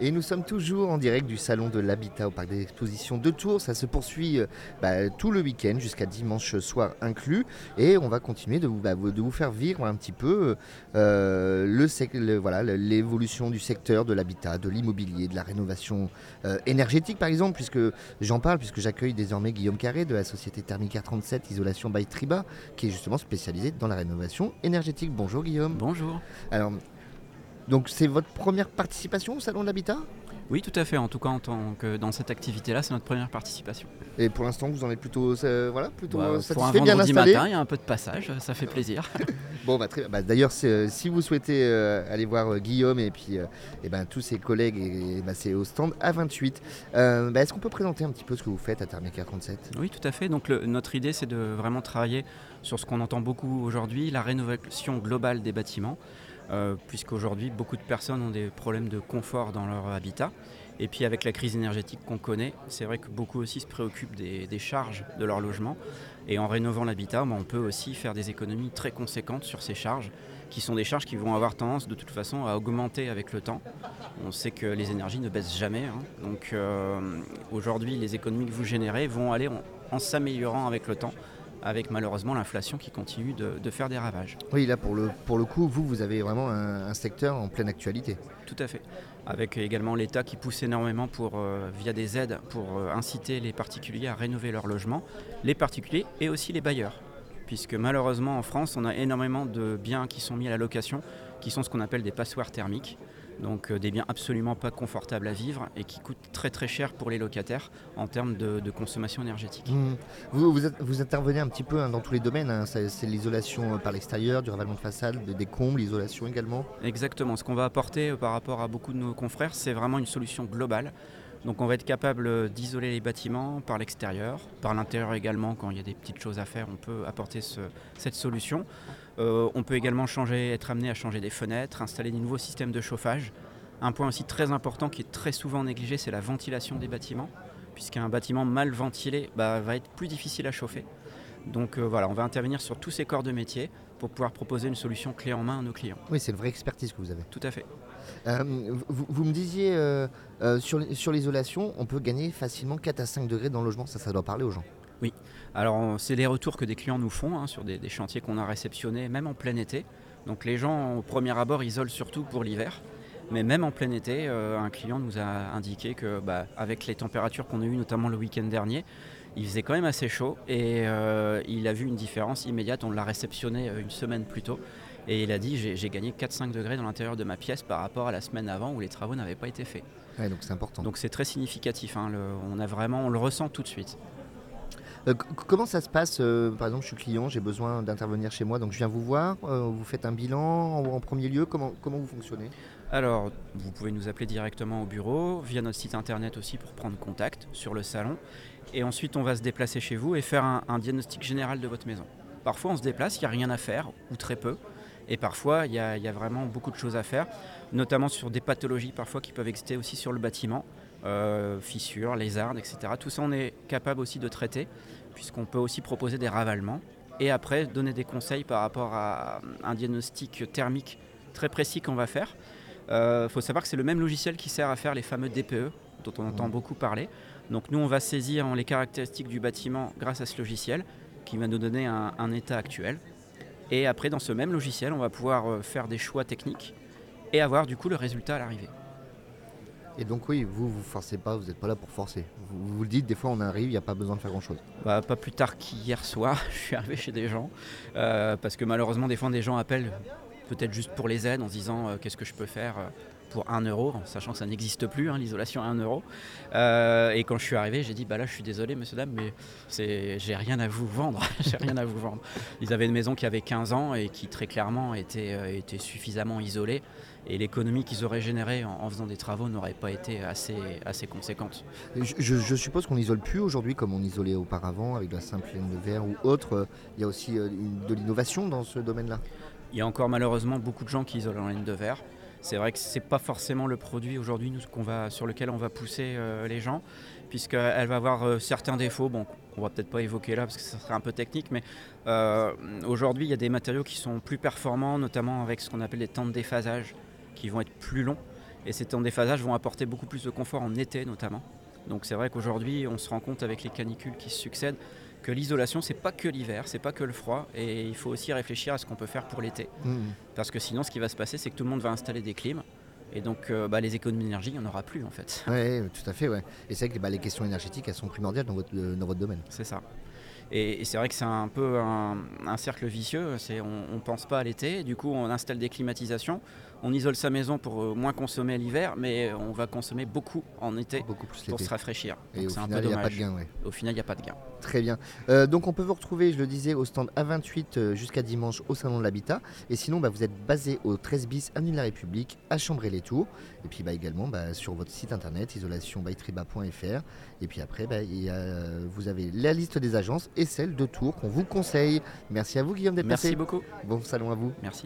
Et nous sommes toujours en direct du salon de l'habitat au parc des expositions de Tours. Ça se poursuit euh, bah, tout le week-end jusqu'à dimanche soir inclus. Et on va continuer de vous, bah, de vous faire vivre un petit peu euh, le sec- le- voilà, le- l'évolution du secteur de l'habitat, de l'immobilier, de la rénovation euh, énergétique par exemple, puisque j'en parle, puisque j'accueille désormais Guillaume Carré de la société Thermica 37 Isolation by Triba, qui est justement spécialisée dans la rénovation énergétique. Bonjour Guillaume. Bonjour. Alors, donc c'est votre première participation au salon de l'habitat? Oui, tout à fait. En tout cas, en tant que dans cette activité-là, c'est notre première participation. Et pour l'instant, vous en êtes plutôt, euh, voilà, plutôt Bah, euh, pour un satisfait, bien vendredi installé. matin, il y a un peu de passage, ça fait plaisir. Bon, bah, très bien. Bah, D'ailleurs, euh, si vous souhaitez euh, aller voir Guillaume et puis eh ben, tous ses collègues, et, et, bah, c'est au stand A28. Euh, bah, Est-ce qu'on peut présenter un petit peu ce que vous faites à Thermica 37 oui, tout à fait. Donc le- notre idée, c'est de vraiment travailler sur ce qu'on entend beaucoup aujourd'hui, la rénovation globale des bâtiments, euh, puisqu'aujourd'hui, beaucoup de personnes ont des problèmes de confort dans leur habitat. Et puis avec la crise énergétique qu'on connaît, c'est vrai que beaucoup aussi se préoccupent des, charges de leur logement. Et en rénovant l'habitat, bah, on peut aussi faire des économies très conséquentes sur ces charges, qui sont des charges qui vont avoir tendance de toute façon à augmenter avec le temps. On sait que les énergies ne baissent jamais. hein. Donc euh, aujourd'hui, les économies que vous générez vont aller en s'améliorant avec le temps, avec malheureusement l'inflation qui continue de, de faire des ravages. Oui, là, pour le, pour le coup, vous, vous avez vraiment un, un secteur en pleine actualité. Tout à fait. Avec également l'État qui pousse énormément pour, euh, via des aides pour euh, inciter les particuliers à rénover leur logement, les particuliers et aussi les bailleurs. Puisque malheureusement en France, on a énormément de biens qui sont mis à la location, qui sont ce qu'on appelle des passoires thermiques. Donc euh, des biens absolument pas confortables à vivre et qui coûtent très très cher pour les locataires en termes de, de consommation énergétique. Mmh. Vous, vous, êtes- vous intervenez un petit peu hein, dans tous les domaines. hein. C'est l'isolation euh, par l'extérieur, du ravalement de façade, de- des combles, l'isolation également. Exactement. Ce qu'on va apporter euh, par rapport à beaucoup de nos confrères, c'est vraiment une solution globale. Donc on va être capable euh, d'isoler les bâtiments par l'extérieur, par l'intérieur également, quand il y a des petites choses à faire, on peut apporter ce- cette solution. Euh, on peut également être amené à changer des fenêtres, installer des nouveaux systèmes de chauffage. Un point aussi très important qui est très souvent négligé, c'est la ventilation des bâtiments, puisqu'un bâtiment mal ventilé bah, va être plus difficile à chauffer. Donc euh, voilà, on va intervenir sur tous ces corps de métier pour pouvoir proposer une solution clé en main à nos clients. Oui, c'est une vraie expertise que vous avez. Tout à fait. Euh, vous, vous me disiez, euh, sur, l'isolation, on peut gagner facilement 4 à 5 degrés dans le logement. Ça, ça doit parler aux gens. Alors, on- c'est les retours que des clients nous font hein, sur des, des chantiers qu'on a réceptionnés, même en plein été. Donc, les gens, au premier abord, isolent surtout pour l'hiver. Mais même en plein été, euh, un client nous a indiqué que, bah, avec les températures qu'on a eues, notamment le week-end dernier, il faisait quand même assez chaud et euh, il a vu une différence immédiate. On l'a réceptionné euh, une semaine plus tôt et il a dit j'ai gagné 4-5 degrés dans l'intérieur de ma pièce par rapport à la semaine avant où les travaux n'avaient pas été faits. Ouais, donc c'est important. Donc c'est très significatif. hein, le- on a vraiment, on le ressent tout de suite. Euh, comment ça se passe euh, Par exemple, je suis client, j'ai besoin d'intervenir chez moi, donc je viens vous voir. euh, vous faites un bilan en, en premier lieu. Comment, comment vous fonctionnez? Alors, vous pouvez nous appeler directement au bureau, via notre site internet aussi pour prendre contact sur le salon. Et ensuite, on va se déplacer chez vous et faire un, diagnostic général de votre maison. Parfois, on se déplace, il n'y a rien à faire, ou très peu. Et parfois, il y, a il y a vraiment beaucoup de choses à faire, notamment sur des pathologies parfois qui peuvent exister aussi sur le bâtiment, euh, fissures, lézardes, etc. Tout ça, on est capable aussi de traiter, puisqu'on peut aussi proposer des ravalements. Et après, donner des conseils par rapport à un diagnostic thermique très précis qu'on va faire. Il faut savoir que c'est le même logiciel qui sert à faire les fameux DPE, dont on entend beaucoup parler. Donc nous, on va saisir les caractéristiques du bâtiment grâce à ce logiciel, qui va nous donner un, un état actuel. Et après, dans ce même logiciel, on va pouvoir euh, faire des choix techniques et avoir du coup le résultat à l'arrivée. Et donc oui, vous, vous forcez pas, vous n'êtes pas là pour forcer. Vous, vous le dites, des fois on arrive, il n'y a pas besoin de faire grand-chose. Bah, pas plus tard qu'hier soir, je suis arrivé chez des gens, euh, parce que malheureusement, des fois, des gens appellent peut-être juste pour les aides en se disant euh, qu'est-ce que je peux faire euh, pour 1 euro, en sachant que ça n'existe plus, hein, l'isolation à 1 euro. Euh, et quand je suis arrivé, j'ai dit bah là, je suis désolé, monsieur, dame, mais j'ai rien à vous vendre. j'ai rien à vous vendre. Ils avaient une maison qui avait 15 ans et qui très clairement était, suffisamment isolée. Et l'économie qu'ils auraient générée en, faisant des travaux n'aurait pas été assez, conséquente. Je, suppose qu'on n'isole plus aujourd'hui comme on isolait auparavant avec de la simple laine de verre ou autre. Il y a aussi de l'innovation dans ce domaine-là. Il y a encore malheureusement beaucoup de gens qui isolent en laine de verre. C'est vrai que c'est pas forcément le produit aujourd'hui sur lequel on va pousser euh, les gens, puisqu'elle va avoir euh, certains défauts, bon, qu'on va peut-être pas évoquer là parce que ça serait un peu technique, mais euh, aujourd'hui il y a des matériaux qui sont plus performants, notamment avec ce qu'on appelle les temps de déphasage, qui vont être plus longs Et ces temps déphasage vont apporter beaucoup plus de confort en été notamment. Donc c'est vrai qu'aujourd'hui, on se rend compte avec les canicules qui se succèdent que l'isolation, c'est pas que l'hiver, c'est pas que le froid, et il faut aussi réfléchir à ce qu'on peut faire pour l'été. Mmh. Parce que sinon, ce qui va se passer, c'est que tout le monde va installer des clims, et donc euh, bah, les économies d'énergie, il n'y en aura plus en fait. Oui, tout à fait. Ouais. Et c'est vrai que bah, les questions énergétiques, elles sont primordiales dans votre, euh, dans votre domaine. C'est ça. Et, et c'est vrai que c'est un peu un, un cercle vicieux. On ne pense pas à l'été, du coup on installe des climatisations, on isole sa maison pour euh, moins consommer l'hiver, mais on va consommer beaucoup en été Beaucoup plus pour se rafraîchir. Et Donc au c'est un peu final, il n'y a pas de dommage. gain. ouais. Au final, il n'y a pas de gain. Très bien. Euh, donc on peut vous retrouver, je le disais, au stand A28 euh, jusqu'à dimanche au Salon de l'Habitat. Et sinon, bah, vous êtes basé au 13 bis Avenue de la République à Chambray-les-Tours. Et puis bah, également bah, sur votre site internet isolationbytriba.fr. Et puis après, il y a, vous avez la liste des agences et celle de Tours qu'on vous conseille. Merci à vous Guillaume d'être Merci passé. beaucoup. Bon salon à vous. Merci.